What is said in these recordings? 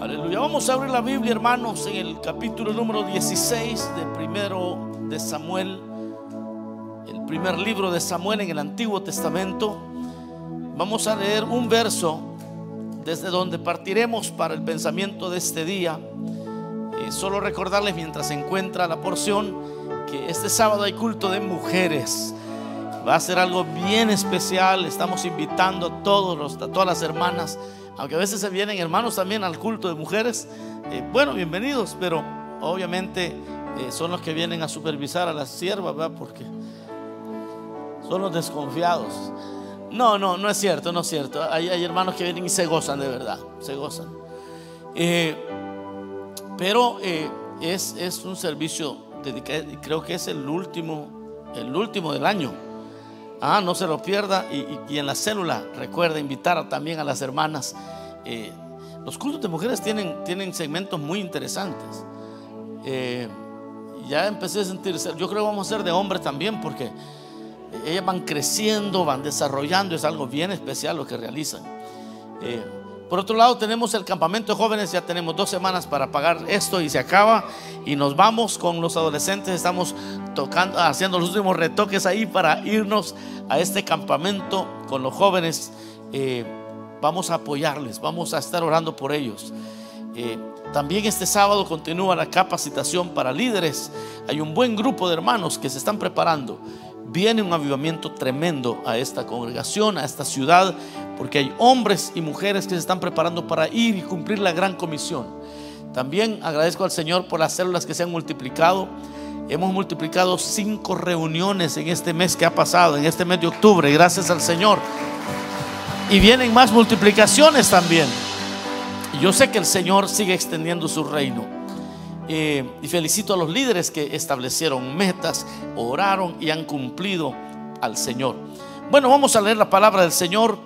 Aleluya. Vamos a abrir la Biblia, hermanos, en el capítulo número 16 de primero de Samuel, el primer libro de Samuel en el Antiguo Testamento. Vamos a leer un verso desde donde partiremos para el pensamiento de este día. Eh, solo recordarles mientras se encuentra la porción que este sábado hay culto de mujeres. Va a ser algo bien especial. Estamos invitando a todos los, a todas las hermanas aunque a veces se vienen hermanos también al culto de mujeres, eh, bueno, bienvenidos, pero obviamente eh, son los que vienen a supervisar a las siervas, ¿verdad? Porque son los desconfiados. No, no, no es cierto, no es cierto. Hay, hermanos que vienen y se gozan de verdad, se gozan. Eh, pero es, es un servicio dedicado, creo que es el último, el último del año. Ah, no se lo pierda. Y, en la célula, recuerda invitar también a las hermanas. Eh, los cultos de mujeres tienen, tienen segmentos muy interesantes. Eh, ya empecé a sentir, yo creo que vamos a ser de hombres también, porque ellas van creciendo, van desarrollando, es algo bien especial lo que realizan. Eh, por otro lado, tenemos el campamento de jóvenes, ya tenemos dos semanas para pagar esto y se acaba. Y nos vamos con los adolescentes, estamos tocando, haciendo los últimos retoques ahí para irnos a este campamento con los jóvenes. Eh, vamos a apoyarles, vamos a estar orando por ellos. Eh, también este sábado continúa la capacitación para líderes. Hay un buen grupo de hermanos que se están preparando. Viene un avivamiento tremendo a esta congregación, a esta ciudad porque hay hombres y mujeres que se están preparando para ir y cumplir la gran comisión. También agradezco al Señor por las células que se han multiplicado. Hemos multiplicado cinco reuniones en este mes que ha pasado, en este mes de octubre, gracias al Señor. Y vienen más multiplicaciones también. yo sé que el Señor sigue extendiendo su reino. Eh, y felicito a los líderes que establecieron metas, oraron y han cumplido al Señor. Bueno, vamos a leer la palabra del Señor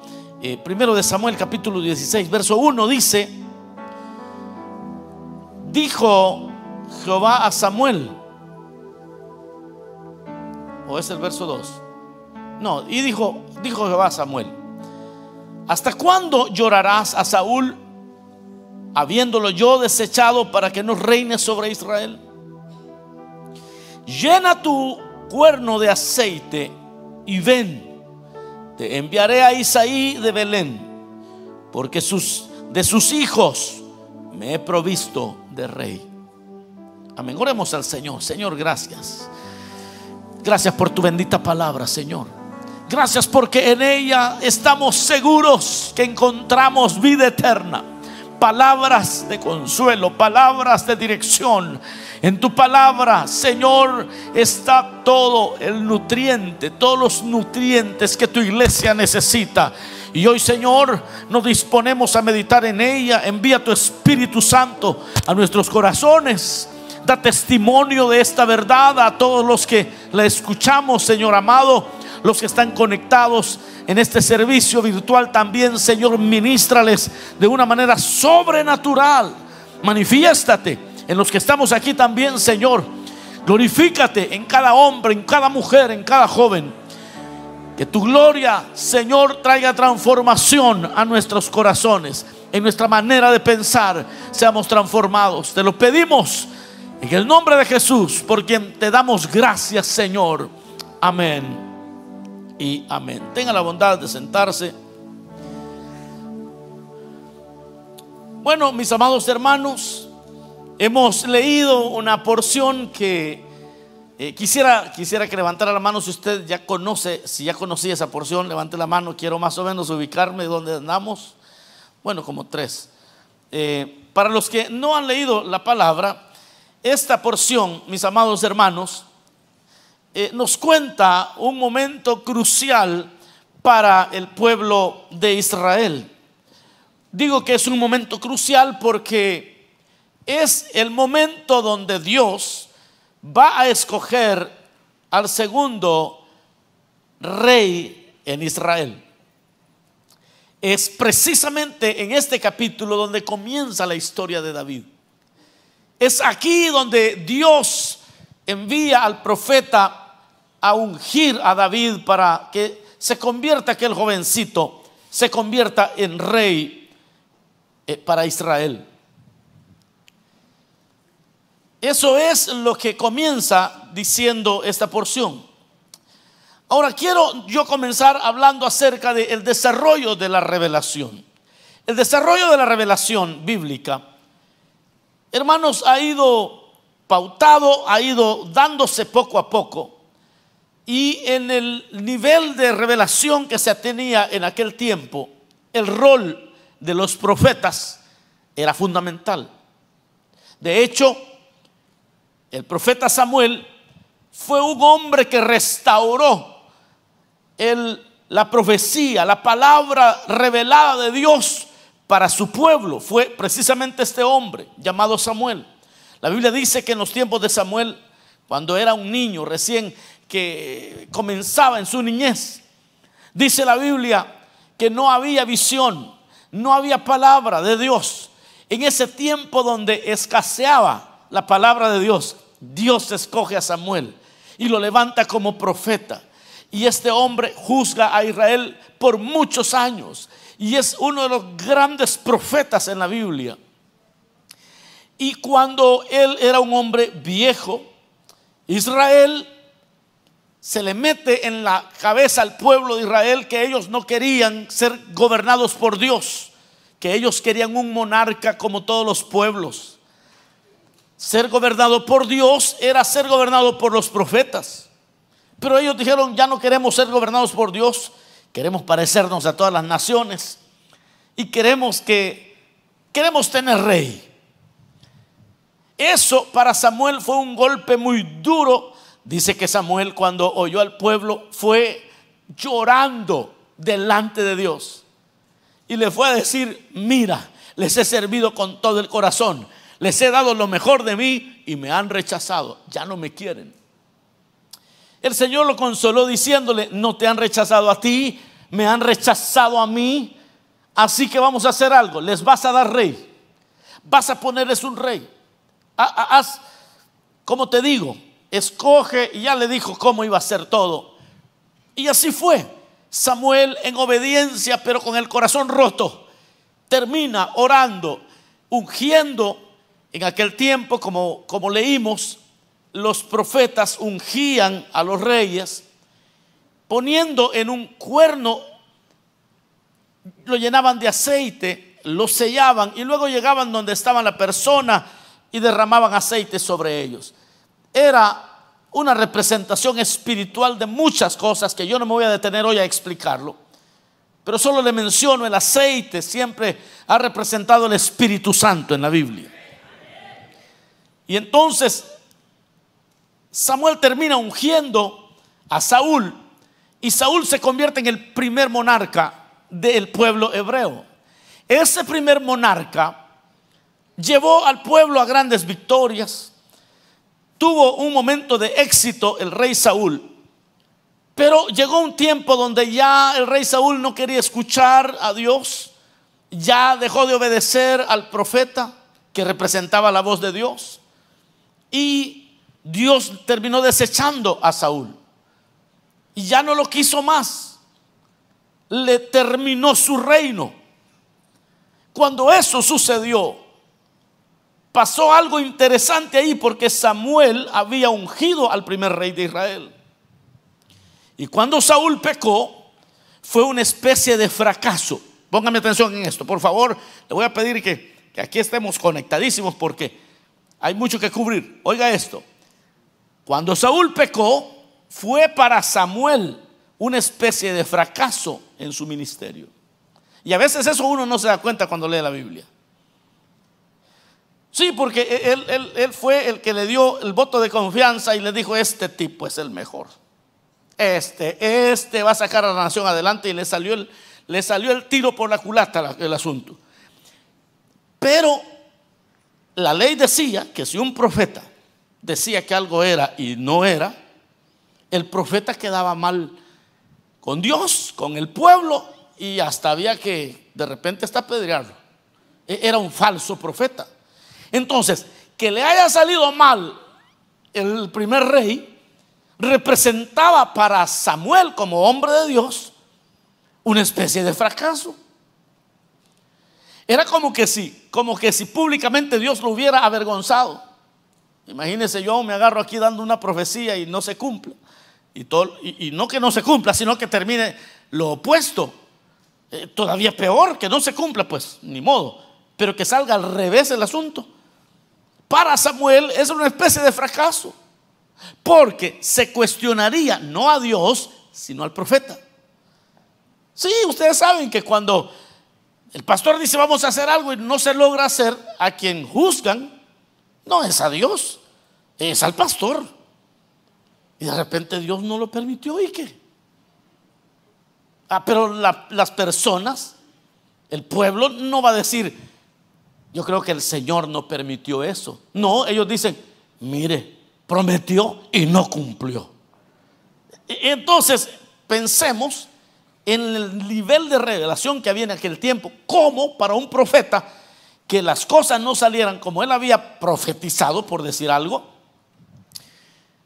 eh, primero de Samuel capítulo 16, verso 1 dice, dijo Jehová a Samuel, o es el verso 2, no, y dijo, dijo Jehová a Samuel, ¿hasta cuándo llorarás a Saúl habiéndolo yo desechado para que no reine sobre Israel? Llena tu cuerno de aceite y ven te enviaré a Isaí de Belén, porque sus, de sus hijos me he provisto de rey. Amén. Oremos al Señor. Señor, gracias. Gracias por tu bendita palabra, Señor. Gracias porque en ella estamos seguros que encontramos vida eterna. Palabras de consuelo, palabras de dirección, en tu palabra, Señor, está todo el nutriente, todos los nutrientes que tu iglesia necesita. Y hoy, Señor, nos disponemos a meditar en ella. Envía tu Espíritu Santo a nuestros corazones. Da testimonio de esta verdad a todos los que la escuchamos, Señor amado, los que están conectados en este servicio virtual también, Señor, ministrales de una manera sobrenatural. Manifiéstate en los que estamos aquí también, Señor. Glorifícate en cada hombre, en cada mujer, en cada joven. Que tu gloria, Señor, traiga transformación a nuestros corazones, en nuestra manera de pensar, seamos transformados. Te lo pedimos en el nombre de Jesús, por quien te damos gracias, Señor. Amén y amén. Tenga la bondad de sentarse. Bueno, mis amados hermanos, Hemos leído una porción que eh, quisiera, quisiera que levantara la mano si usted ya conoce, si ya conocía esa porción, levante la mano, quiero más o menos ubicarme donde andamos. Bueno, como tres. Eh, para los que no han leído la palabra, esta porción, mis amados hermanos, eh, nos cuenta un momento crucial para el pueblo de Israel. Digo que es un momento crucial porque es el momento donde Dios va a escoger al segundo rey en Israel. Es precisamente en este capítulo donde comienza la historia de David. Es aquí donde Dios envía al profeta a ungir a David para que se convierta aquel jovencito, se convierta en rey eh, para Israel. Eso es lo que comienza diciendo esta porción. Ahora quiero yo comenzar hablando acerca del desarrollo de la revelación. El desarrollo de la revelación bíblica, hermanos, ha ido pautado, ha ido dándose poco a poco. Y en el nivel de revelación que se tenía en aquel tiempo, el rol de los profetas era fundamental. De hecho, el profeta Samuel fue un hombre que restauró la profecía, la palabra revelada de Dios para su pueblo. Fue precisamente este hombre llamado Samuel. La Biblia dice que en los tiempos de Samuel, cuando era un niño recién que comenzaba en su niñez, dice la Biblia que no había visión, no había palabra de Dios. En ese tiempo donde escaseaba la palabra de Dios, Dios escoge a Samuel y lo levanta como profeta. Y este hombre juzga a Israel por muchos años. Y es uno de los grandes profetas en la Biblia. Y cuando él era un hombre viejo, Israel se le mete en la cabeza al pueblo de Israel que ellos no querían ser gobernados por Dios, que ellos querían un monarca como todos los pueblos. Ser gobernado por Dios era ser gobernado por los profetas. Pero ellos dijeron, ya no queremos ser gobernados por Dios, queremos parecernos a todas las naciones y queremos que queremos tener rey. Eso para Samuel fue un golpe muy duro. Dice que Samuel cuando oyó al pueblo fue llorando delante de Dios y le fue a decir, mira, les he servido con todo el corazón les he dado lo mejor de mí y me han rechazado. Ya no me quieren. El Señor lo consoló diciéndole, no te han rechazado a ti, me han rechazado a mí. Así que vamos a hacer algo. Les vas a dar rey. Vas a ponerles un rey. Haz, como te digo, escoge y ya le dijo cómo iba a ser todo. Y así fue. Samuel en obediencia, pero con el corazón roto, termina orando, ungiendo en aquel tiempo, como, como leímos, los profetas ungían a los reyes poniendo en un cuerno, lo llenaban de aceite, lo sellaban y luego llegaban donde estaba la persona y derramaban aceite sobre ellos. Era una representación espiritual de muchas cosas que yo no me voy a detener hoy a explicarlo. Pero solo le menciono el aceite, siempre ha representado el Espíritu Santo en la Biblia. Y entonces Samuel termina ungiendo a Saúl y Saúl se convierte en el primer monarca del pueblo hebreo. Ese primer monarca llevó al pueblo a grandes victorias. Tuvo un momento de éxito el rey Saúl. Pero llegó un tiempo donde ya el rey Saúl no quería escuchar a Dios. Ya dejó de obedecer al profeta que representaba la voz de Dios. Y Dios terminó desechando a Saúl. Y ya no lo quiso más. Le terminó su reino. Cuando eso sucedió, pasó algo interesante ahí porque Samuel había ungido al primer rey de Israel. Y cuando Saúl pecó, fue una especie de fracaso. Póngame atención en esto, por favor. Le voy a pedir que, que aquí estemos conectadísimos porque hay mucho que cubrir. Oiga esto. Cuando Saúl pecó, fue para Samuel una especie de fracaso en su ministerio. Y a veces eso uno no se da cuenta cuando lee la Biblia. Sí, porque él, él, fue el que le dio el voto de confianza y le dijo, este tipo es el mejor. Este, este va a sacar a la nación adelante y le salió el, tiro por la culata el asunto. Pero la ley decía que si un profeta decía que algo era y no era, el profeta quedaba mal con Dios, con el pueblo y hasta había que de repente está apedrearlo. E-, era un falso profeta. Entonces, que le haya salido mal el primer rey representaba para Samuel como hombre de Dios una especie de fracaso. Era como que si, como que si públicamente Dios lo hubiera avergonzado. Imagínense yo me agarro aquí dando una profecía y no se todo, y, no que no se cumpla, sino que termine lo opuesto. Eh, todavía peor, que no se cumpla, pues ni modo. Pero que salga al revés el asunto. Para Samuel es una especie de fracaso. Porque se cuestionaría no a Dios, sino al profeta. Sí, ustedes saben que cuando el pastor dice vamos a hacer algo y no se logra hacer, a quien juzgan no es a Dios, es al pastor. Y de repente Dios no lo permitió y qué. Ah, pero las personas, el pueblo no va a decir, yo creo que el Señor no permitió eso. No, ellos dicen, mire, prometió y no cumplió. E, entonces, pensemos en el nivel de revelación que había en aquel tiempo, como para un profeta que las cosas no salieran como él había profetizado, por decir algo,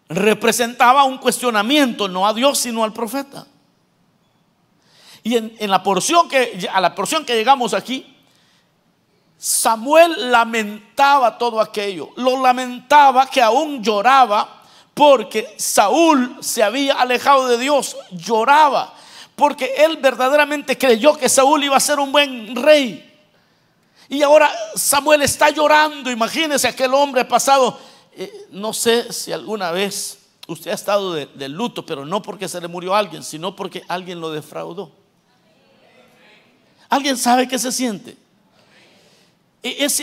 representaba un cuestionamiento no a Dios, sino al profeta. Y en, en la porción que, a la porción que llegamos aquí, Samuel lamentaba todo aquello, lo lamentaba que aún lloraba porque Saúl se había alejado de Dios, lloraba porque él verdaderamente creyó que Saúl iba a ser un buen rey. Y ahora Samuel está llorando, imagínese aquel hombre pasado, eh, no sé si alguna vez usted ha estado de, luto, pero no porque se le murió alguien, sino porque alguien lo defraudó. ¿Alguien sabe qué se siente?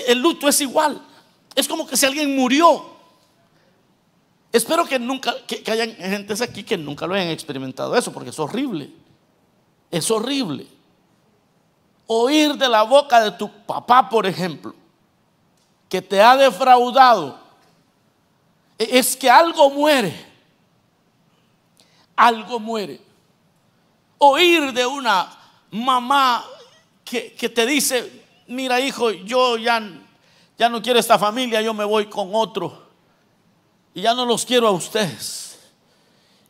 El luto es igual. Es como que si alguien murió. Espero que nunca, que, hayan gentes aquí que nunca lo hayan experimentado eso, porque es horrible. Es horrible. Oír de la boca de tu papá, por ejemplo, que te ha defraudado, e, es que algo muere. Algo muere. Oír de una mamá que, que te dice, mira hijo, yo ya, ya no quiero esta familia, yo me voy con otro. Y ya no los quiero a ustedes.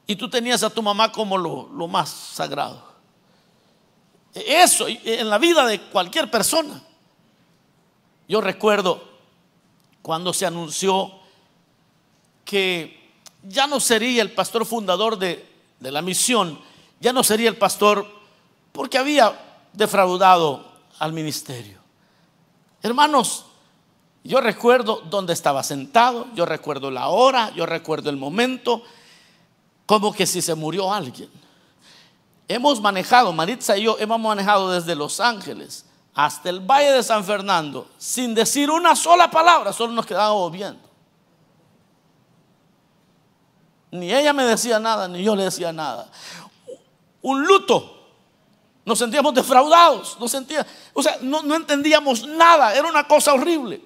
Y tú tenías a tu mamá como lo, lo más sagrado. Eso en la vida de cualquier persona. Yo recuerdo cuando se anunció que ya no sería el pastor fundador de, de la misión, ya no sería el pastor porque había defraudado al ministerio. Hermanos, yo recuerdo dónde estaba sentado, yo recuerdo la hora, yo recuerdo el momento, como que si se murió alguien. Hemos manejado, Maritza y yo hemos manejado desde Los Ángeles hasta el Valle de San Fernando sin decir una sola palabra, solo nos quedábamos viendo. Ni ella me decía nada, ni yo le decía nada. Un luto nos sentíamos defraudados, no sentía, o sea, no, no entendíamos nada, era una cosa horrible.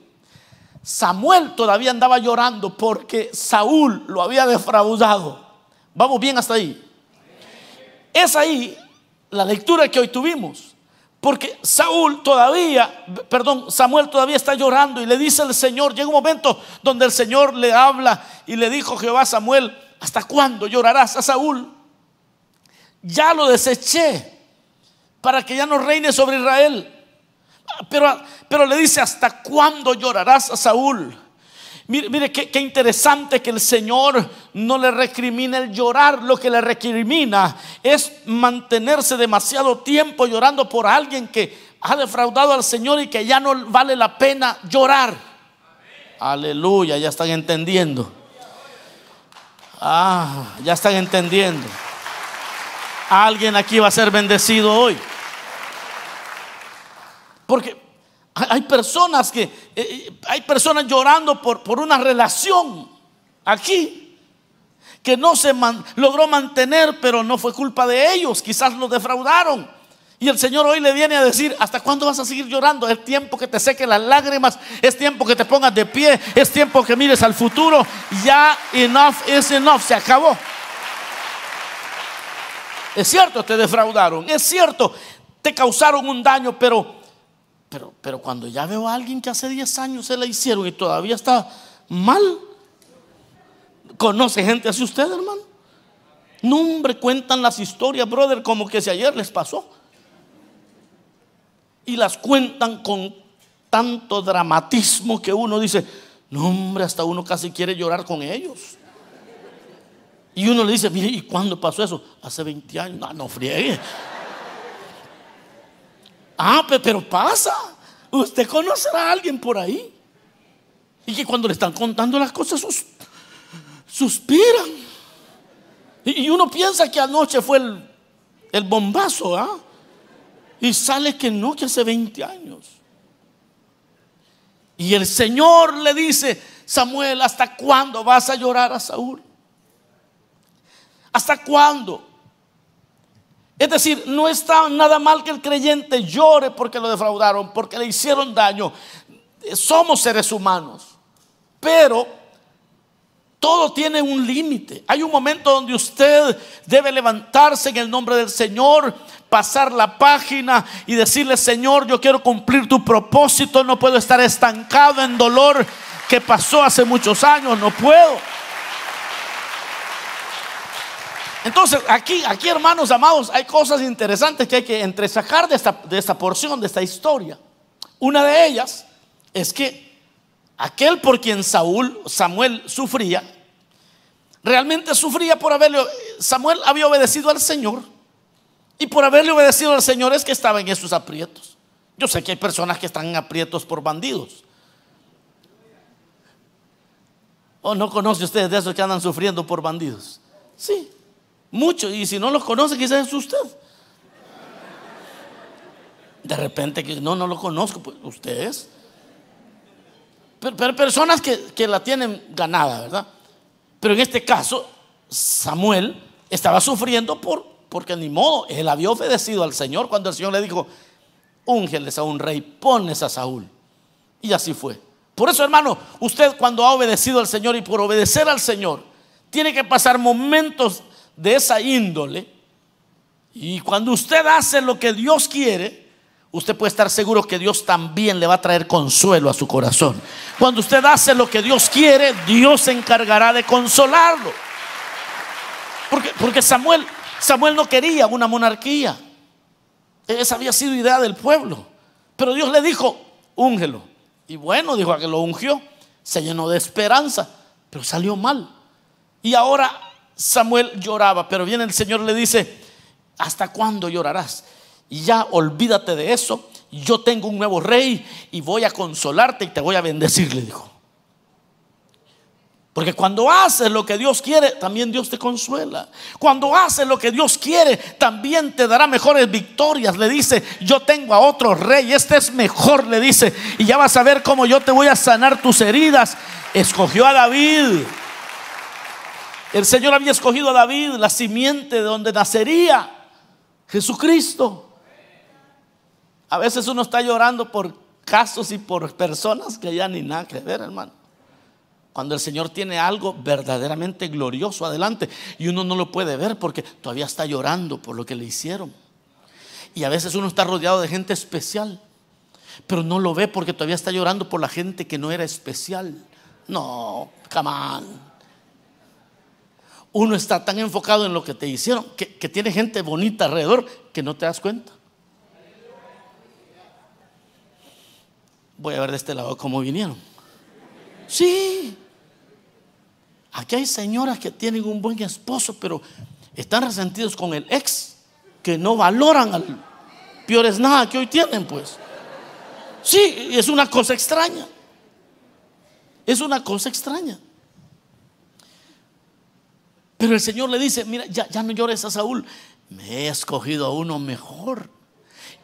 Samuel todavía andaba llorando porque Saúl lo había defraudado. Vamos bien hasta ahí. Es ahí la lectura que hoy tuvimos. Porque Saúl todavía, perdón, Samuel todavía está llorando y le dice al Señor, llega un momento donde el Señor le habla y le dijo Jehová Samuel, ¿hasta cuándo llorarás a Saúl? Ya lo deseché para que ya no reine sobre Israel. Pero, pero le dice, ¿hasta cuándo llorarás a Saúl? Mire, mire qué, interesante que el Señor no le recrimina el llorar, lo que le recrimina es mantenerse demasiado tiempo llorando por alguien que ha defraudado al Señor y que ya no vale la pena llorar. Aleluya, ya están entendiendo. Ah, ya están entendiendo. Alguien aquí va a ser bendecido hoy. Porque hay personas que, eh, eh, hay personas llorando por, por una relación aquí que no se logró mantener, pero no fue culpa de ellos, quizás los defraudaron. Y el Señor hoy le viene a decir, ¿hasta cuándo vas a seguir llorando? Es tiempo que te seque las lágrimas, es tiempo que te pongas de pie, es tiempo que mires al futuro. Ya enough is enough, se acabó. Es cierto, te defraudaron. Es cierto, te causaron un daño, pero, pero, pero cuando ya veo a alguien que hace 10 años se la hicieron y todavía está mal, ¿conoce gente así usted, hermano? No, cuentan las historias, brother, como que si ayer les pasó. Y las cuentan con tanto dramatismo que uno dice, No, hombre, hasta uno casi quiere llorar con ellos. Y uno le dice, mire, ¿y cuándo pasó eso? Hace 20 años. No, no friegue. Ah, pero pasa. Usted conocerá a alguien por ahí. Y que cuando le están contando las cosas suspiran. Y uno piensa que anoche fue el, bombazo, ¿ah? Y sale que no, que hace 20 años. Y el Señor le dice, Samuel, ¿hasta cuándo vas a llorar a Saúl? ¿Hasta cuándo? Es decir, no está nada mal que el creyente llore porque lo defraudaron, porque le hicieron daño. Somos seres humanos. Pero todo tiene un límite. Hay un momento donde usted debe levantarse en el nombre del Señor, pasar la página y decirle, Señor, yo quiero cumplir tu propósito, no puedo estar estancado en dolor que pasó hace muchos años, no puedo. Entonces, aquí, aquí, hermanos amados, hay cosas interesantes que hay que entresacar de esta, de esta porción, de esta historia. Una de ellas es que aquel por quien Saúl, Samuel sufría, realmente sufría por haberle, Samuel había obedecido al Señor. Y por haberle obedecido al Señor es que estaba en esos aprietos. Yo sé que hay personas que están en aprietos por bandidos. ¿O no conoce usted de esos que andan sufriendo por bandidos? Sí. Mucho. Y si no los conoce, quizás es usted. De repente, que no, no lo conozco, pues usted es. Pero, personas que, la tienen ganada, ¿verdad? Pero en este caso, Samuel estaba sufriendo por, porque ni modo, él había obedecido al Señor cuando el Señor le dijo, úngeles a un rey, ponles a Saúl. Y así fue. Por eso, hermano, usted cuando ha obedecido al Señor y por obedecer al Señor, tiene que pasar momentos de esa índole. Y cuando usted hace lo que Dios quiere, usted puede estar seguro que Dios también le va a traer consuelo a su corazón. Cuando usted hace lo que Dios quiere, Dios se encargará de consolarlo. Porque, Samuel, Samuel no quería una monarquía. Esa había sido idea del pueblo. Pero Dios le dijo, úngelo. Y bueno, dijo a que lo ungió. Se llenó de esperanza, pero salió mal. Y ahora Samuel lloraba, pero viene el Señor le dice, ¿hasta cuándo llorarás? Y ya olvídate de eso. Yo tengo un nuevo rey y voy a consolarte y te voy a bendecir, le dijo. Porque cuando haces lo que Dios quiere, también Dios te consuela. Cuando haces lo que Dios quiere, también te dará mejores victorias. Le dice, yo tengo a otro rey, este es mejor, le dice. Y ya vas a ver cómo yo te voy a sanar tus heridas. Escogió a David. El Señor había escogido a David, la simiente de donde nacería Jesucristo. A veces uno está llorando por casos y por personas que ya ni nada que ver, hermano. Cuando el Señor tiene algo verdaderamente glorioso adelante y uno no lo puede ver porque todavía está llorando por lo que le hicieron. Y a veces uno está rodeado de gente especial, pero no lo ve porque todavía está llorando por la gente que no era especial. No, come uno está tan enfocado en lo que te hicieron que, tiene gente bonita alrededor que no te das cuenta. Voy a ver de este lado cómo vinieron. Sí. Aquí hay señoras que tienen un buen esposo, pero están resentidos con el ex, que no valoran al peor es nada que hoy tienen, pues. Sí, es una cosa extraña. Es una cosa extraña. Pero el Señor le dice, mira, ya, no llores a Saúl, me he escogido a uno mejor.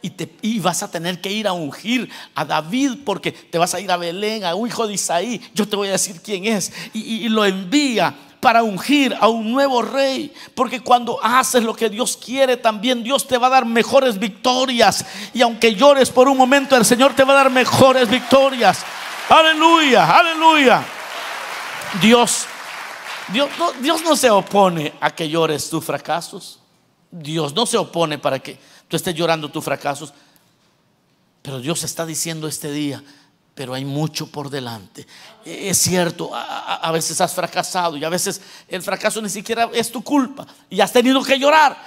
Y, te, vas a tener que ir a ungir a David porque te vas a ir a Belén, a un hijo de Isaí. Yo te voy a decir quién es. Y, y lo envía para ungir a un nuevo rey. Porque cuando haces lo que Dios quiere, también Dios te va a dar mejores victorias. Y aunque llores por un momento, el Señor te va a dar mejores victorias. Aleluya, aleluya. Dios Dios no, se opone a que llores tus fracasos. Dios no se opone para que tú estés llorando tus fracasos. Pero Dios está diciendo este día, pero hay mucho por delante. Es cierto, a, veces has fracasado y a veces el fracaso ni siquiera es tu culpa y has tenido que llorar.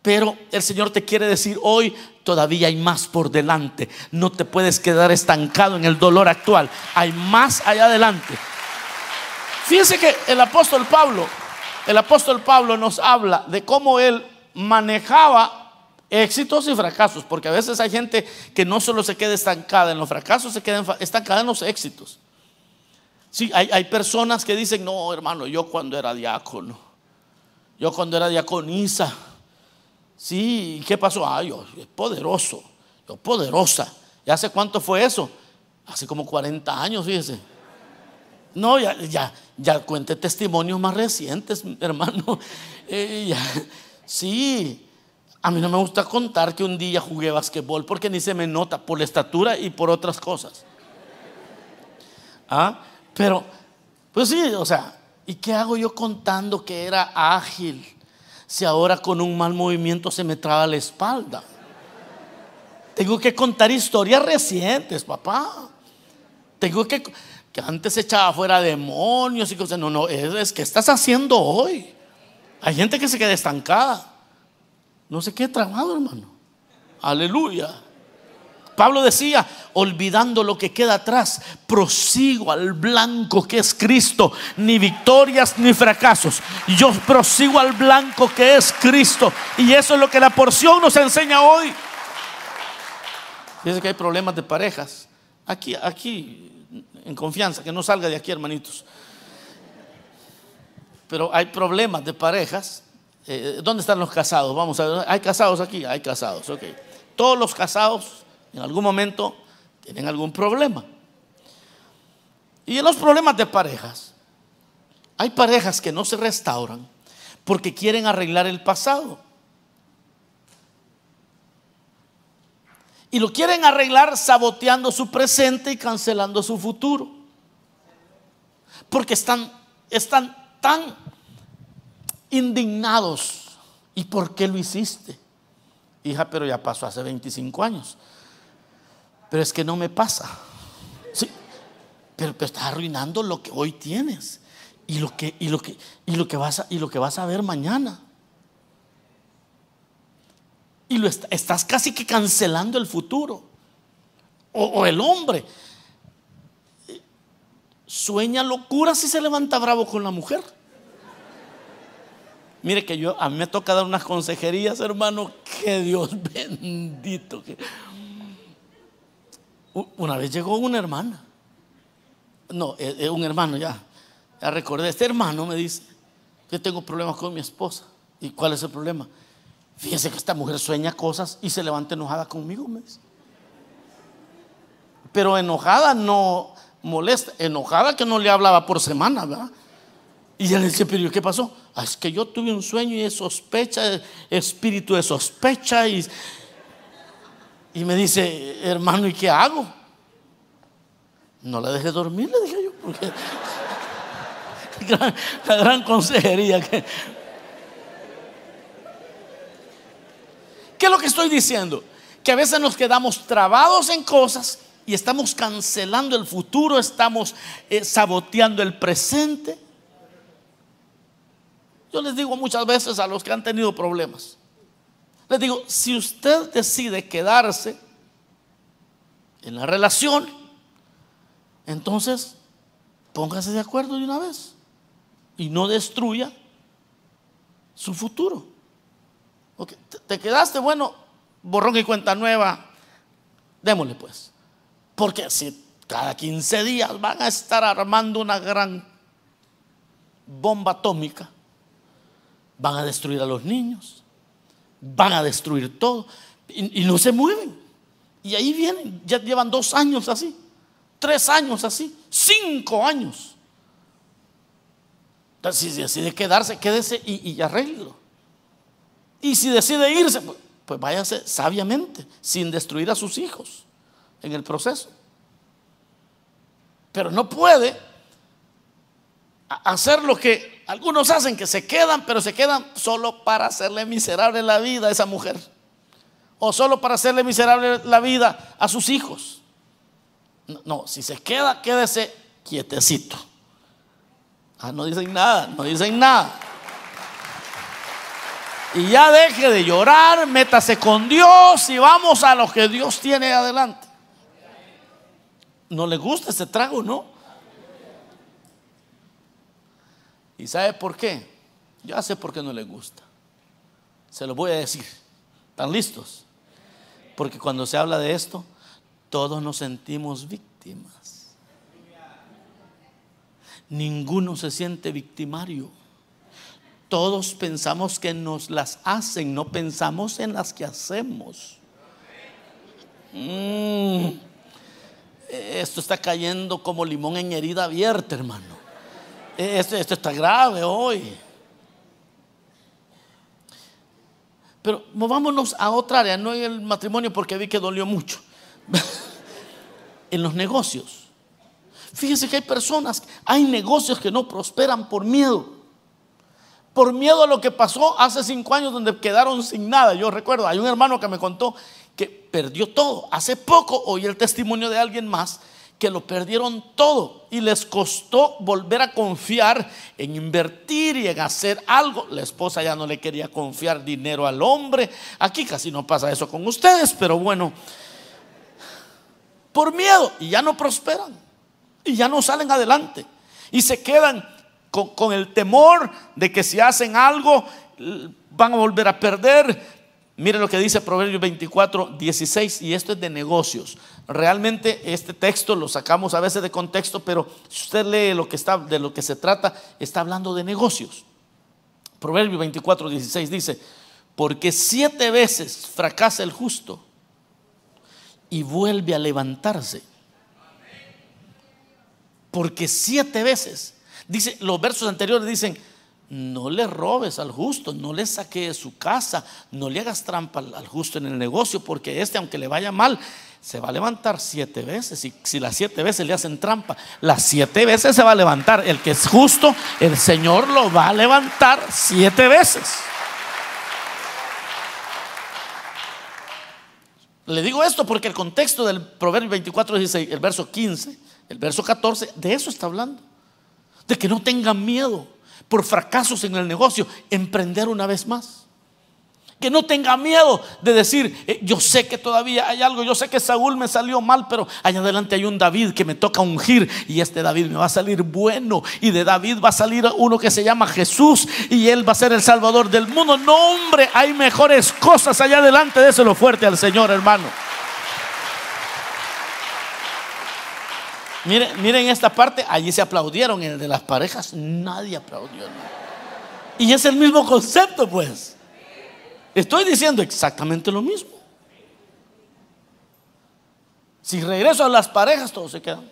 Pero el Señor te quiere decir hoy, todavía hay más por delante. No te puedes quedar estancado en el dolor actual. Hay más allá adelante. Fíjense que el apóstol Pablo, el apóstol Pablo nos habla de cómo él manejaba éxitos y fracasos, porque a veces hay gente que no solo se queda estancada en los fracasos, se queda estancada en los éxitos. Sí, hay, hay personas que dicen, no, hermano, yo cuando era diácono, yo cuando era diaconisa, Sí, ¿qué pasó? Ay, yo, es poderoso, yo poderosa. ¿Y hace cuánto fue eso? Hace como 40 años, fíjese. No, ya, ya, ya cuente testimonios más recientes, hermano. Eh, sí, a mí no me gusta contar que un día jugué basquetbol porque ni se me nota por la estatura y por otras cosas. ¿Ah? Pero, pues sí, o sea, ¿y qué hago yo contando que era ágil? si ahora con un mal movimiento se me traba la espalda? Tengo que contar historias recientes, papá. Tengo que que antes echaba fuera demonios y cosas. No, no, es, es que estás haciendo hoy. Hay gente que se queda estancada. No se quede trabado, hermano. Aleluya. Pablo decía, olvidando lo que queda atrás, prosigo al blanco que es Cristo, ni victorias ni fracasos. Yo prosigo al blanco que es Cristo. Y eso es lo que la porción nos enseña hoy. Dice que hay problemas de parejas. Aquí, aquí, en confianza, que no salga de aquí, hermanitos. Pero hay problemas de parejas. Eh, ¿Dónde están los casados? Vamos a ver. ¿Hay casados aquí? Hay casados, ok. Todos los casados en algún momento tienen algún problema. Y en los problemas de parejas, hay parejas que no se restauran porque quieren arreglar el pasado. Y lo quieren arreglar saboteando su presente y cancelando su futuro. Porque están, están tan indignados. ¿Y por qué lo hiciste? Hija, pero ya pasó hace 25 años pero es que no me pasa. Sí, pero, pero estás arruinando lo que hoy tienes y lo que, y lo que, y lo que, vas, y lo que vas a ver mañana. Y lo estás casi que cancelando el futuro. O, el hombre sueña locura si se levanta bravo con la mujer. Mire que yo a mí me toca dar unas consejerías, hermano, que Dios bendito. Que, una vez llegó una hermana. No, eh, eh, un hermano ya. Ya recordé. Este hermano me dice: Yo tengo problemas con mi esposa. ¿Y cuál es el problema? Fíjese que esta mujer sueña cosas y se levanta enojada conmigo, me dice. Pero enojada no molesta, enojada que no le hablaba por semana, ¿verdad? Y ya le dice, pero ¿qué pasó? Ah, es que yo tuve un sueño y sospecha, espíritu de sospecha y y me dice, hermano, ¿y qué hago? No la dejé dormir, le dije yo, porque la gran consejería que... ¿Qué es lo que estoy diciendo? Que a veces nos quedamos trabados en cosas y estamos cancelando el futuro, estamos eh, saboteando el presente. Yo les digo muchas veces a los que han tenido problemas, les digo, si usted decide quedarse en la relación, entonces póngase de acuerdo de una vez y no destruya su futuro. Te quedaste, bueno, borrón y cuenta nueva, démosle pues. Porque si cada 15 días van a estar armando una gran bomba atómica, van a destruir a los niños, van a destruir todo. Y, no se mueven. Y ahí vienen, ya llevan dos años así, tres años así, cinco años. Entonces, si decide quedarse, quédese y, y arreglo. Y si decide irse, pues, pues váyase sabiamente, sin destruir a sus hijos en el proceso. Pero no puede hacer lo que algunos hacen que se quedan, pero se quedan solo para hacerle miserable la vida a esa mujer. O solo para hacerle miserable la vida a sus hijos. No, si se queda, quédese quietecito. Ah, no dicen nada, no dicen nada. Y ya deje de llorar, métase con Dios y vamos a lo que Dios tiene adelante. ¿No le gusta ese trago, no? ¿Y sabe por qué? Ya sé por qué no le gusta. Se lo voy a decir. ¿Están listos? Porque cuando se habla de esto, todos nos sentimos víctimas. Ninguno se siente victimario. Todos pensamos que nos las hacen, no pensamos en las que hacemos. Mm. Esto está cayendo como limón en herida abierta, hermano. Esto, esto está grave hoy. Pero movámonos a otra área, no en el matrimonio porque vi que dolió mucho. en los negocios. Fíjese que hay personas, hay negocios que no prosperan por miedo por miedo a lo que pasó hace cinco años donde quedaron sin nada. Yo recuerdo, hay un hermano que me contó que perdió todo. Hace poco oí el testimonio de alguien más que lo perdieron todo y les costó volver a confiar en invertir y en hacer algo. La esposa ya no le quería confiar dinero al hombre. Aquí casi no pasa eso con ustedes, pero bueno, por miedo y ya no prosperan y ya no salen adelante y se quedan con, el temor de que si hacen algo van a volver a perder. Mire lo que dice Proverbios 24, 16, y esto es de negocios. Realmente este texto lo sacamos a veces de contexto, pero si usted lee lo que está, de lo que se trata, está hablando de negocios. Proverbios 24, 16 dice, porque siete veces fracasa el justo y vuelve a levantarse. Porque siete veces Dice, los versos anteriores dicen, no le robes al justo, no le saques su casa, no le hagas trampa al justo en el negocio, porque este, aunque le vaya mal, se va a levantar siete veces. Y si las siete veces le hacen trampa, las siete veces se va a levantar. El que es justo, el Señor lo va a levantar siete veces. Le digo esto porque el contexto del Proverbio 24, 16, el verso 15, el verso 14, de eso está hablando de que no tengan miedo por fracasos en el negocio, emprender una vez más. Que no tenga miedo de decir, eh, yo sé que todavía hay algo, yo sé que Saúl me salió mal, pero allá adelante hay un David que me toca ungir y este David me va a salir bueno y de David va a salir uno que se llama Jesús y él va a ser el Salvador del mundo. No, hombre, hay mejores cosas allá adelante, déselo fuerte al Señor, hermano. Miren, miren esta parte, allí se aplaudieron, en el de las parejas nadie aplaudió. Y es el mismo concepto, pues. Estoy diciendo exactamente lo mismo. Si regreso a las parejas, todos se quedan.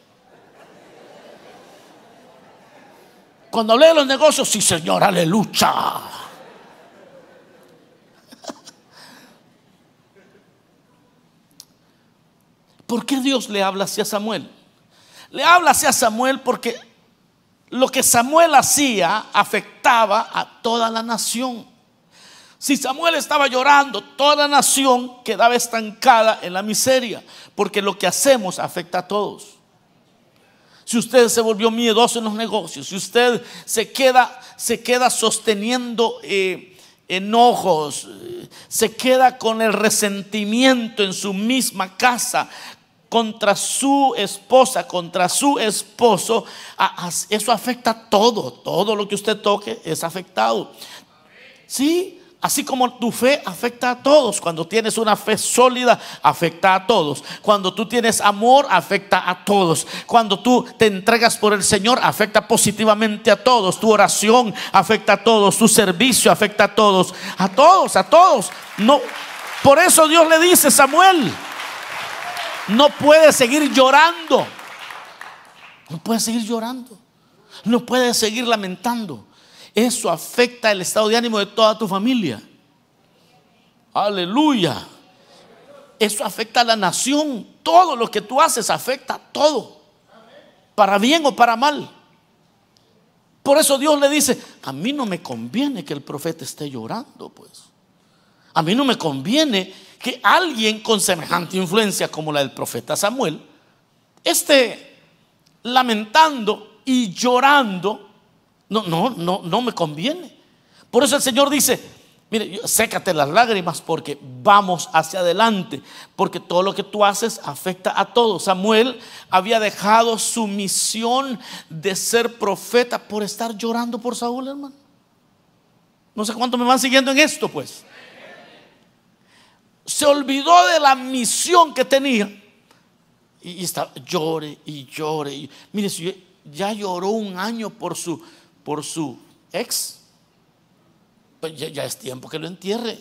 Cuando hablé de los negocios, sí, señor, aleluya. ¿Por qué Dios le habla así a Samuel? Le habla hacia Samuel porque lo que Samuel hacía afectaba a toda la nación. Si Samuel estaba llorando, toda la nación quedaba estancada en la miseria, porque lo que hacemos afecta a todos. Si usted se volvió miedoso en los negocios, si usted se queda, se queda sosteniendo eh, enojos, eh, se queda con el resentimiento en su misma casa, contra su esposa, contra su esposo, eso afecta todo, todo lo que usted toque es afectado. Sí, Así como tu fe afecta a todos. Cuando tienes una fe sólida, afecta a todos. Cuando tú tienes amor, afecta a todos. Cuando tú te entregas por el Señor, afecta positivamente a todos. Tu oración afecta a todos. Tu servicio afecta a todos. A todos, a todos. No. Por eso Dios le dice, Samuel, no puede seguir llorando. No puede seguir llorando. No puede seguir lamentando. Eso afecta el estado de ánimo de toda tu familia. Aleluya. Eso afecta a la nación. Todo lo que tú haces afecta a todo. Para bien o para mal. Por eso Dios le dice, a mí no me conviene que el profeta esté llorando, pues. A mí no me conviene que alguien con semejante influencia como la del profeta Samuel esté lamentando y llorando. No, no, no, no me conviene. Por eso el Señor dice, Mire, sécate las lágrimas porque vamos hacia adelante, porque todo lo que tú haces afecta a todos. Samuel había dejado su misión de ser profeta por estar llorando por Saúl, hermano. No sé cuánto me van siguiendo en esto, pues. Se olvidó de la misión que tenía y, está, llore y llore. mire, si ya lloró un año por su, por su ex pues ya, es tiempo que lo entierre.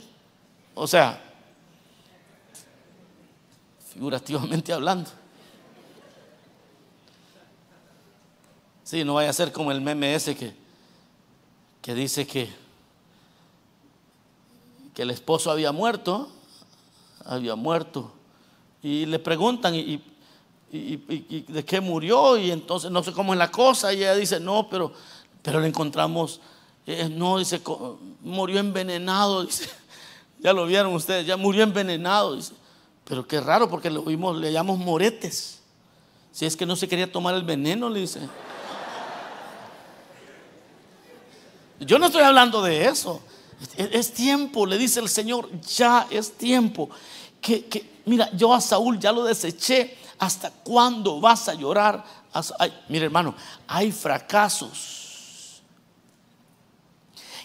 O sea, figurativamente hablando. Sí, no vaya a ser como el meme ese que, que dice que, que el esposo había muerto, había muerto. Y le preguntan, ¿y, de qué murió? Y entonces no sé cómo es la cosa. Y ella dice, no, pero, pero le encontramos eh, no, dice, murió envenenado. Ya lo vieron ustedes, ya murió envenenado. Pero qué raro porque lo vimos, le llamamos moretes. Si es que no se quería tomar el veneno, le dice. Yo no estoy hablando de eso. Es, tiempo, le dice el Señor, ya es tiempo. Que, que, mira, yo a Saúl ya lo deseché. ¿Hasta cuándo vas a llorar? mire, hermano, hay fracasos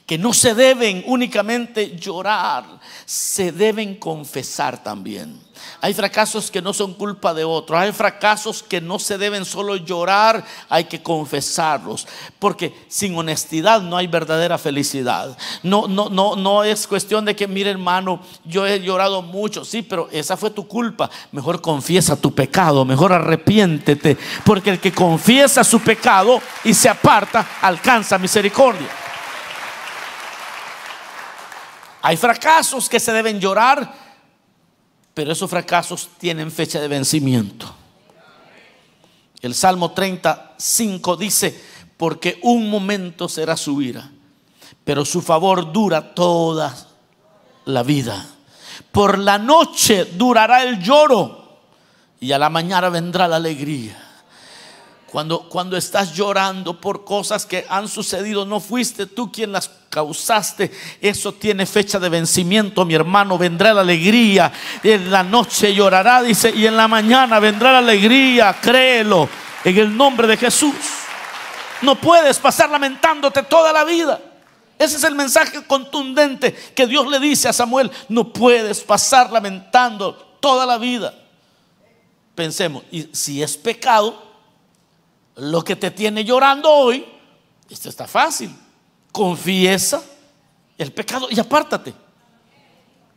que no se deben únicamente llorar, se deben confesar también. Hay fracasos que no son culpa de otros, hay fracasos que no se deben solo llorar, hay que confesarlos, porque sin honestidad no hay verdadera felicidad. No no no no es cuestión de que mire, hermano, yo he llorado mucho, sí, pero esa fue tu culpa. Mejor confiesa tu pecado, mejor arrepiéntete, porque el que confiesa su pecado y se aparta alcanza misericordia. Hay fracasos que se deben llorar, pero esos fracasos tienen fecha de vencimiento. El Salmo 35 dice, porque un momento será su ira, pero su favor dura toda la vida. Por la noche durará el lloro y a la mañana vendrá la alegría. Cuando, cuando estás llorando por cosas que han sucedido, no fuiste tú quien las causaste. Eso tiene fecha de vencimiento, mi hermano. Vendrá la alegría. En la noche llorará, dice, y en la mañana vendrá la alegría. Créelo en el nombre de Jesús. No puedes pasar lamentándote toda la vida. Ese es el mensaje contundente que Dios le dice a Samuel. No puedes pasar lamentando toda la vida. Pensemos, y si es pecado, lo que te tiene llorando hoy, esto está fácil. Confiesa el pecado y apártate.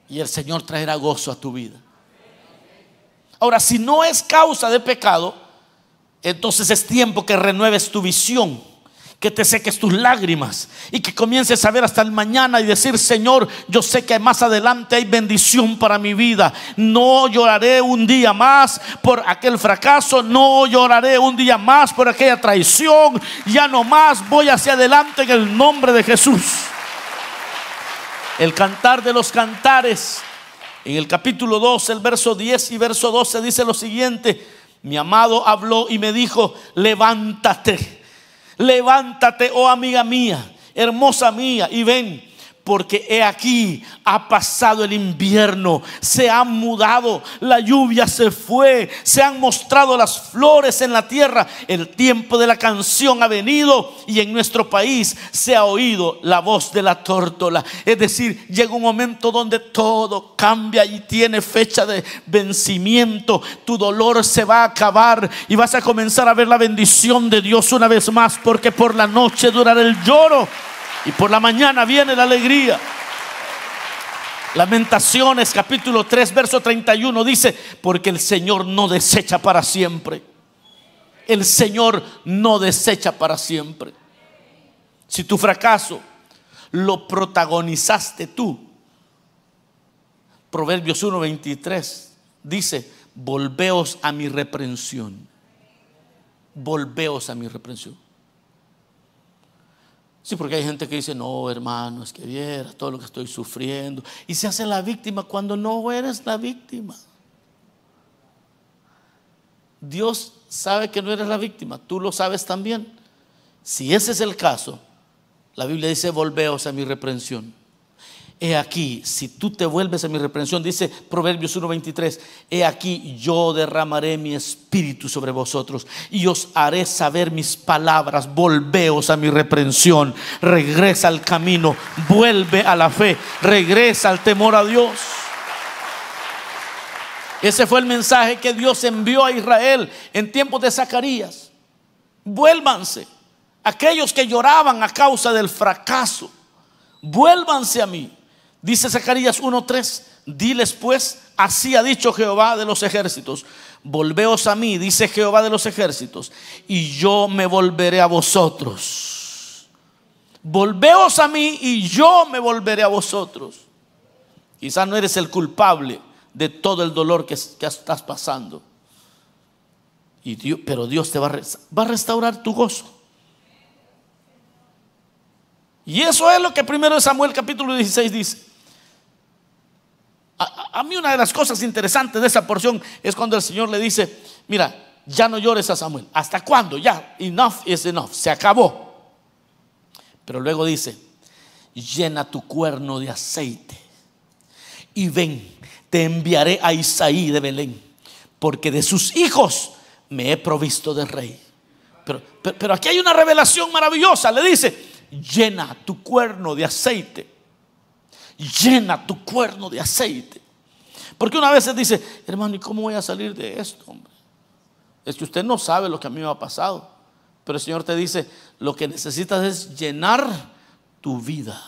Y el Señor traerá gozo a tu vida. Ahora, si no es causa de pecado, entonces es tiempo que renueves tu visión que te seques tus lágrimas y que comiences a ver hasta el mañana y decir, Señor, yo sé que más adelante hay bendición para mi vida. No lloraré un día más por aquel fracaso, no lloraré un día más por aquella traición, ya no más voy hacia adelante en el nombre de Jesús. El cantar de los cantares, en el capítulo 2, el verso 10 y verso 12 dice lo siguiente, mi amado habló y me dijo, levántate Levántate, oh amiga mía, hermosa mía, y ven, porque he aquí ha pasado el invierno, se ha mudado, la lluvia se fue, se han mostrado las flores en la tierra, el tiempo de la canción ha venido y en nuestro país se ha oído la voz de la tórtola. Es decir, llega un momento donde todo cambia y tiene fecha de vencimiento, tu dolor se va a acabar y vas a comenzar a ver la bendición de Dios una vez más, porque por la noche durará el lloro y por la mañana viene la alegría. Lamentaciones capítulo 3 verso 31 dice, porque el Señor no desecha para siempre. El Señor no desecha para siempre. Si tu fracaso lo protagonizaste tú, Proverbios 1:23 dice, volveos a mi reprensión. Volveos a mi reprensión. Sí, porque hay gente que dice, no, hermano, es que vieras todo lo que estoy sufriendo. Y se hace la víctima cuando no eres la víctima. Dios sabe que no eres la víctima, tú lo sabes también. Si ese es el caso, la Biblia dice, volveos a mi reprensión. He aquí, si tú te vuelves a mi reprensión, dice Proverbios 1:23, he aquí yo derramaré mi espíritu sobre vosotros y os haré saber mis palabras, volveos a mi reprensión, regresa al camino, vuelve a la fe, regresa al temor a Dios. Ese fue el mensaje que Dios envió a Israel en tiempos de Zacarías. Vuélvanse, aquellos que lloraban a causa del fracaso, vuélvanse a mí Dice Zacarías 1:3, diles pues, así ha dicho Jehová de los ejércitos, volveos a mí, dice Jehová de los ejércitos, y yo me volveré a vosotros. Volveos a mí y yo me volveré a vosotros. Quizás no eres el culpable de todo el dolor que, estás pasando. Y Dios, pero Dios te va va a restaurar tu gozo. Y eso es lo que primero de Samuel capítulo 16 dice. A, mí una de las cosas interesantes de esa porción es cuando el Señor le dice, mira, ya no llores a Samuel. ¿Hasta cuándo? Ya, enough is enough, se acabó. Pero luego dice, llena tu cuerno de aceite y ven, te enviaré a Isaí de Belén, porque de sus hijos me he provisto de rey. Pero, pero, aquí hay una revelación maravillosa, le dice, llena tu cuerno de aceite llena tu cuerno de aceite. Porque una vez se dice, hermano, ¿y cómo voy a salir de esto, hombre? Es que usted no sabe lo que a mí me ha pasado. Pero el Señor te dice, lo que necesitas es llenar tu vida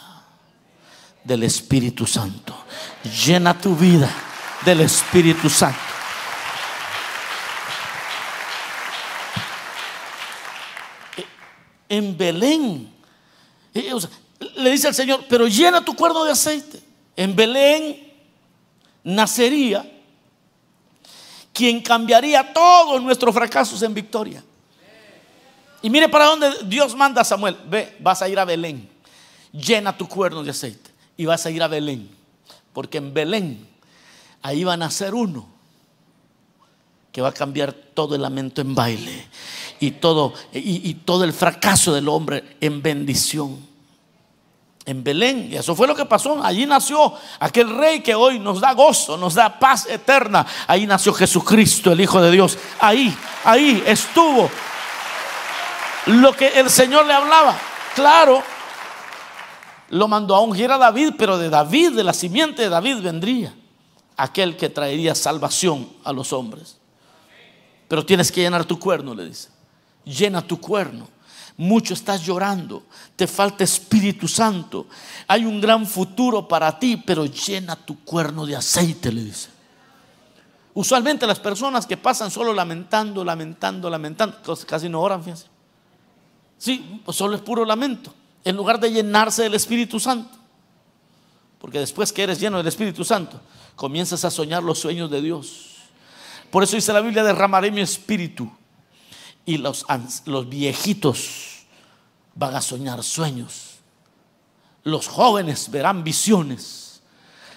del Espíritu Santo. Llena tu vida del Espíritu Santo. En Belén, eh, le dice al Señor, pero llena tu cuerno de aceite. En Belén nacería quien cambiaría todos nuestros fracasos en victoria. Y mire para dónde Dios manda a Samuel. Ve, vas a ir a Belén. Llena tu cuerno de aceite. Y vas a ir a Belén. Porque en Belén, ahí va a nacer uno que va a cambiar todo el lamento en baile. Y todo, y, y todo el fracaso del hombre en bendición en Belén. Y eso fue lo que pasó. Allí nació aquel rey que hoy nos da gozo, nos da paz eterna. Ahí nació Jesucristo, el Hijo de Dios. Ahí, ahí estuvo lo que el Señor le hablaba. Claro, lo mandó a ungir a David, pero de David, de la simiente de David vendría aquel que traería salvación a los hombres. Pero tienes que llenar tu cuerno, le dice. Llena tu cuerno mucho estás llorando, te falta Espíritu Santo, hay un gran futuro para ti, pero llena tu cuerno de aceite, le dice. Usualmente las personas que pasan solo lamentando, lamentando, lamentando, casi no oran, fíjense. Sí, pues solo es puro lamento, en lugar de llenarse del Espíritu Santo. Porque después que eres lleno del Espíritu Santo, comienzas a soñar los sueños de Dios. Por eso dice la Biblia, derramaré mi espíritu y los, los viejitos van a soñar sueños. Los jóvenes verán visiones.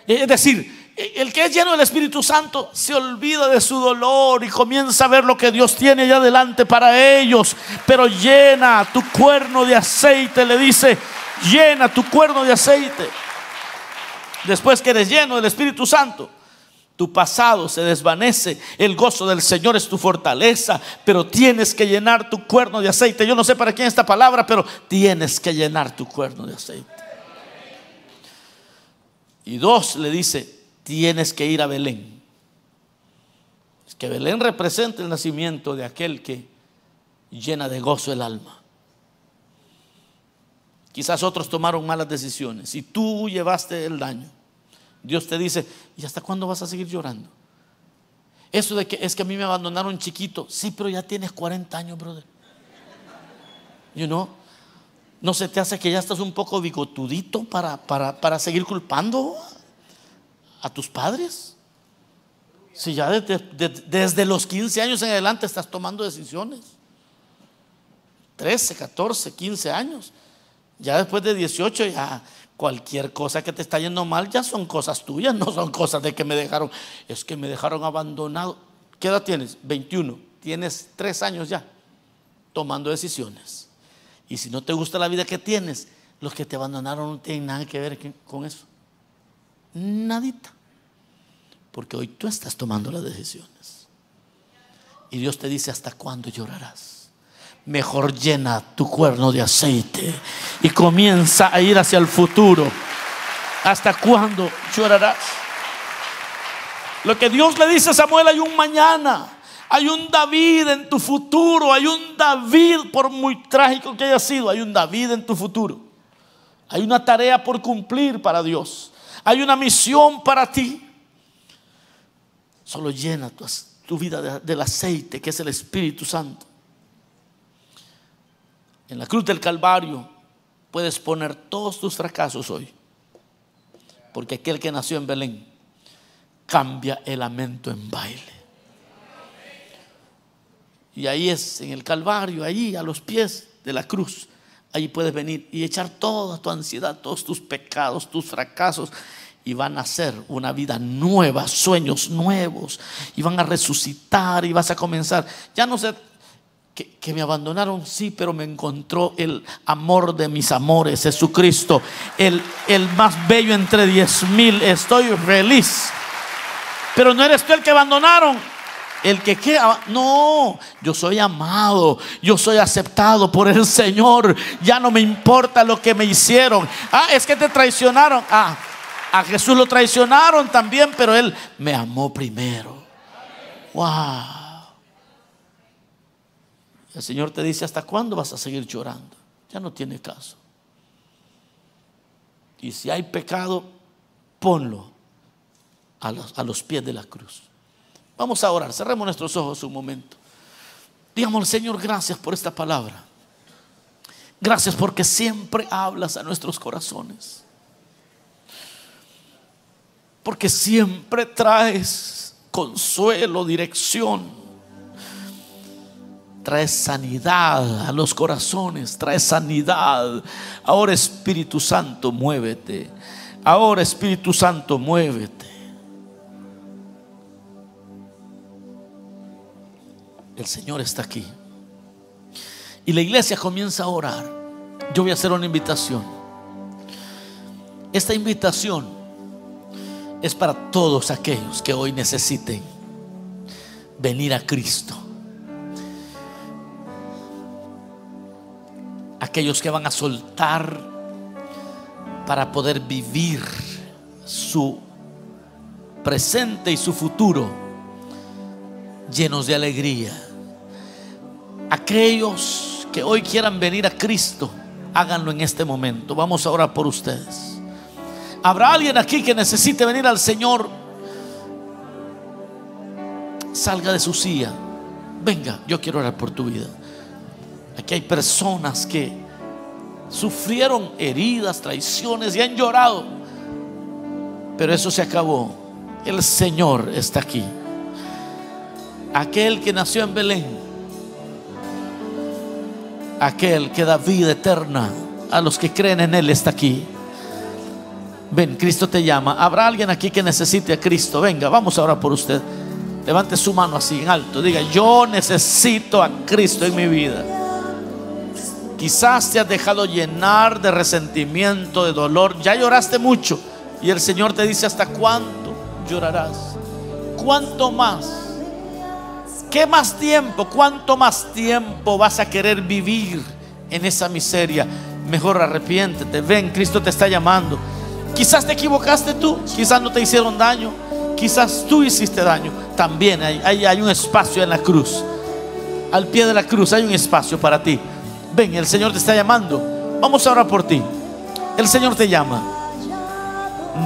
Es decir, el que es lleno del Espíritu Santo se olvida de su dolor y comienza a ver lo que Dios tiene allá adelante para ellos. Pero llena tu cuerno de aceite, le dice, llena tu cuerno de aceite. Después que eres lleno del Espíritu Santo, tu pasado se desvanece. El gozo del Señor es tu fortaleza. Pero tienes que llenar tu cuerno de aceite. Yo no sé para quién esta palabra, pero tienes que llenar tu cuerno de aceite. Y dos, le dice, tienes que ir a Belén. Es que Belén representa el nacimiento de aquel que llena de gozo el alma. Quizás otros tomaron malas decisiones y tú llevaste el daño. Dios te dice, ¿y hasta cuándo vas a seguir llorando? Eso de que es que a mí me abandonaron chiquito. Sí, pero ya tienes 40 años, brother. You know? ¿No se te hace que ya estás un poco bigotudito para, para, seguir culpando a tus padres? Si ya desde los 15 años en adelante estás tomando decisiones. 13, 14, 15 años. Ya después de 18 ya Cualquier cosa que te está yendo mal ya son cosas tuyas, no son cosas de que me dejaron. Es que me dejaron abandonado. ¿Qué edad tienes? 21. Tienes tres años ya tomando decisiones. Y si no te gusta la vida que tienes, los que te abandonaron no tienen nada que ver con eso. Nadita. Porque hoy tú estás tomando las decisiones. Y Dios te dice, ¿hasta cuándo llorarás? Mejor llena tu cuerno de aceite y comienza a ir hacia el futuro. ¿Hasta cuándo llorarás? Lo que Dios le dice a Samuel, hay un mañana. Hay un David en tu futuro. Hay un David, por muy trágico que haya sido, hay un David en tu futuro. Hay una tarea por cumplir para Dios. Hay una misión para ti. Solo llena tu, vida del aceite que es el Espíritu Santo. En la cruz del Calvario puedes poner todos tus fracasos hoy. Porque aquel que nació en Belén cambia el lamento en baile. Y ahí es, en el Calvario, ahí a los pies de la cruz. Ahí puedes venir y echar toda tu ansiedad, todos tus pecados, tus fracasos. Y van a ser una vida nueva, sueños nuevos. Y van a resucitar y vas a comenzar. Ya no sé que, me abandonaron, sí, pero me encontró el amor de mis amores, Jesucristo, el, el más bello entre diez mil. Estoy feliz. Pero no eres tú el que abandonaron. El que queda, no, yo soy amado, yo soy aceptado por el Señor. Ya no me importa lo que me hicieron. Ah, es que te traicionaron. Ah, a Jesús lo traicionaron también, pero Él me amó primero. Wow. El Señor te dice, ¿hasta cuándo vas a seguir llorando? Ya no tiene caso. Y si hay pecado, ponlo a los, pies de la cruz. Vamos a orar, cerremos nuestros ojos un momento. Digamos, Señor, gracias por esta palabra. Gracias porque siempre hablas a nuestros corazones. Porque siempre traes consuelo, dirección. Traes sanidad a los corazones, traes sanidad. Ahora Espíritu Santo, muévete. Ahora Espíritu Santo, muévete. El Señor está aquí. Y la iglesia comienza a orar. Yo voy a hacer una invitación. Esta invitación es para todos aquellos que hoy necesiten venir a Cristo. Aquellos que van a soltar para poder vivir su presente y su futuro llenos de alegría. Aquellos que hoy quieran venir a Cristo, háganlo en este momento. Vamos a orar por ustedes. ¿Habrá alguien aquí que necesite venir al Señor? Salga de su silla. Venga, yo quiero orar por tu vida. Aquí hay personas que sufrieron heridas, traiciones y han llorado. Pero eso se acabó. El Señor está aquí aquel que nació en Belén, aquel que da vida eterna a los que creen en Él está aquí. Ven, Cristo te llama. ¿Habrá alguien aquí que necesite a Cristo? Venga, vamos ahora por usted. Levante su mano así en alto. Diga, yo necesito a Cristo en mi vida. Quizás te has dejado llenar de resentimiento, de dolor. Ya lloraste mucho. Y el Señor te dice, ¿hasta cuánto llorarás? ¿Cuánto más? ¿Qué más tiempo? ¿Cuánto más tiempo vas a querer vivir en esa miseria? Mejor arrepiéntete. Ven, Cristo te está llamando. Quizás te equivocaste tú, quizás no te hicieron daño, quizás tú hiciste daño. También hay, hay, hay un espacio en la cruz. Al pie de la cruz hay un espacio para ti. Ven, el Señor te está llamando. Vamos ahora por ti. El Señor te llama.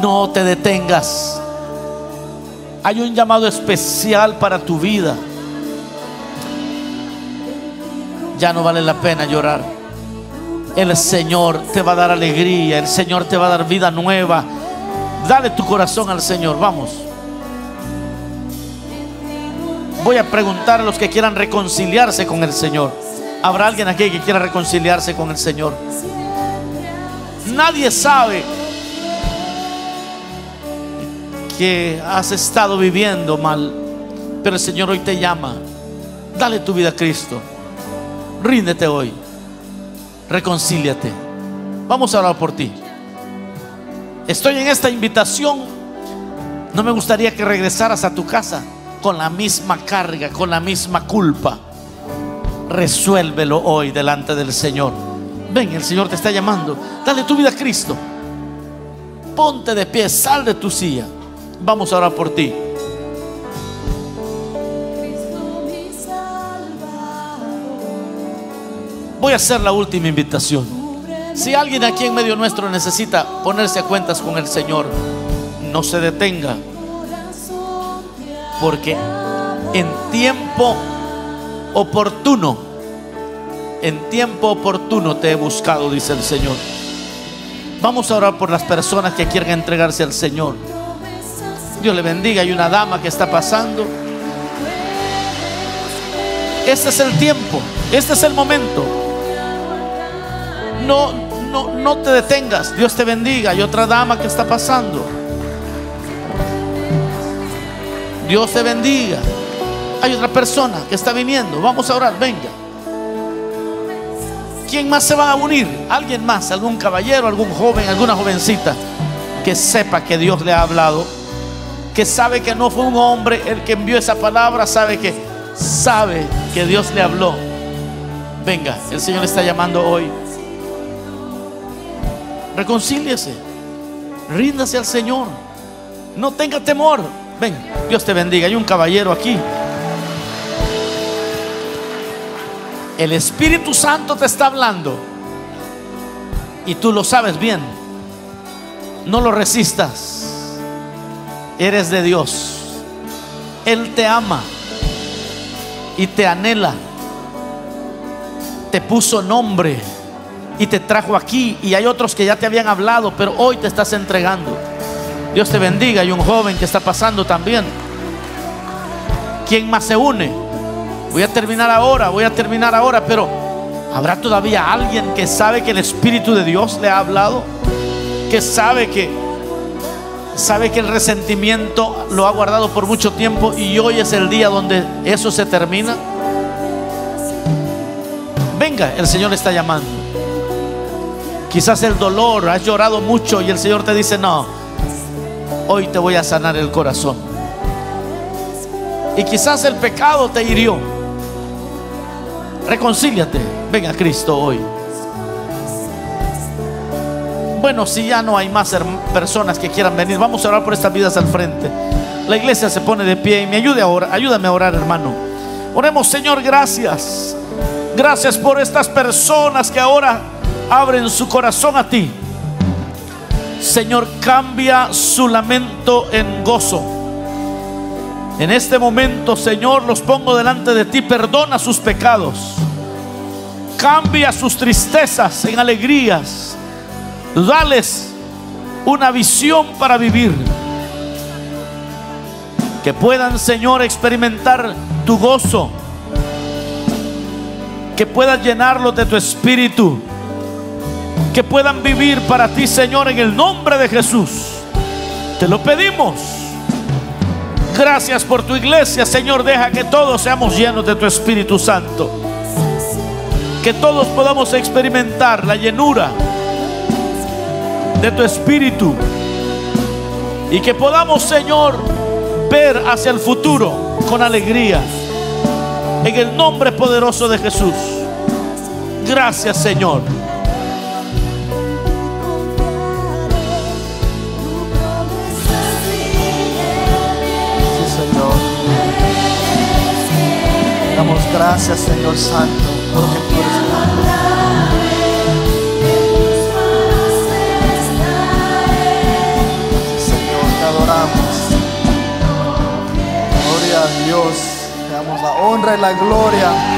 No te detengas. Hay un llamado especial para tu vida ya no vale la pena llorar. El Señor te va a dar alegría, el Señor te va a dar vida nueva. Dale tu corazón al Señor, vamos. Voy a preguntar a los que quieran reconciliarse con el Señor. ¿Habrá alguien aquí que quiera reconciliarse con el Señor? Nadie sabe que has estado viviendo mal, pero el Señor hoy te llama. Dale tu vida a Cristo. Ríndete hoy. Reconcíliate. Vamos a orar por ti. Estoy en esta invitación No me gustaría que regresaras a tu casa con la misma carga, con la misma culpa. Resuélvelo hoy delante del Señor. Ven, el Señor te está llamando. Dale tu vida a Cristo. Ponte de pie, sal de tu silla. Vamos a orar por ti. Voy a hacer la última invitación. Si alguien aquí en medio nuestro necesita ponerse a cuentas con el Señor, no se detenga. Porque en tiempo oportuno, en tiempo oportuno te he buscado, dice el Señor. Vamos a orar por las personas que quieren entregarse al Señor. Dios le bendiga. Hay una dama que está pasando. Este es el tiempo. Este es el momento. No, no, no te detengas. Dios te bendiga. Hay otra dama que está pasando. Dios te bendiga. Hay otra persona que está viniendo. Vamos a orar. Venga. ¿Quién más se va a unir? ¿Alguien más? ¿Algún caballero? ¿Algún joven? ¿Alguna jovencita? Que sepa que Dios le ha hablado. Que sabe que no fue un hombre el que envió esa palabra. Sabe que sabe que Dios le habló. Venga, el Señor le está llamando hoy. Reconcíliese. Ríndase al Señor. No tenga temor. Ven, Dios te bendiga. Hay un caballero aquí. El Espíritu Santo te está hablando. Y tú lo sabes bien. No lo resistas. Eres de Dios. Él te ama. Y te anhela. Te puso nombre. Y te trajo aquí. Y hay otros que ya te habían hablado. Pero hoy te estás entregando. Dios te bendiga. Hay un joven que está pasando también. ¿Quién más se une? Voy a terminar ahora, voy a terminar ahora, pero ¿habrá todavía alguien que sabe que el Espíritu de Dios le ha hablado? Que sabe que sabe que el resentimiento lo ha guardado por mucho tiempo y hoy es el día donde eso se termina. Venga, el Señor está llamando. Quizás el dolor, has llorado mucho y el Señor te dice, no, hoy te voy a sanar el corazón. Y quizás el pecado te hirió. Reconcíliate. Ven a Cristo hoy. Bueno, si ya no hay más personas que quieran venir, vamos a orar por estas vidas al frente. La iglesia se pone de pie y me ayude ahora. Ayúdame a orar, hermano. Oremos, Señor, gracias. Gracias por estas personas que ahora abren su corazón a ti. Señor, cambia su lamento en gozo. En este momento, Señor, los pongo delante de ti. Perdona sus pecados. Cambia sus tristezas en alegrías. Dales una visión para vivir. Que puedan, Señor, experimentar tu gozo. Que puedan llenarlos de tu espíritu. Que puedan vivir para ti, Señor, en el nombre de Jesús. Te lo pedimos. Gracias por tu iglesia, Señor. Deja que todos seamos llenos de tu Espíritu Santo. Que todos podamos experimentar la llenura de tu Espíritu. Y que podamos, Señor, ver hacia el futuro con alegría. En el nombre poderoso de Jesús. Gracias, Señor. Gracias, Señor Santo, porque tú eres. Señor, te adoramos. Gloria a Dios. Te damos la honra y la gloria.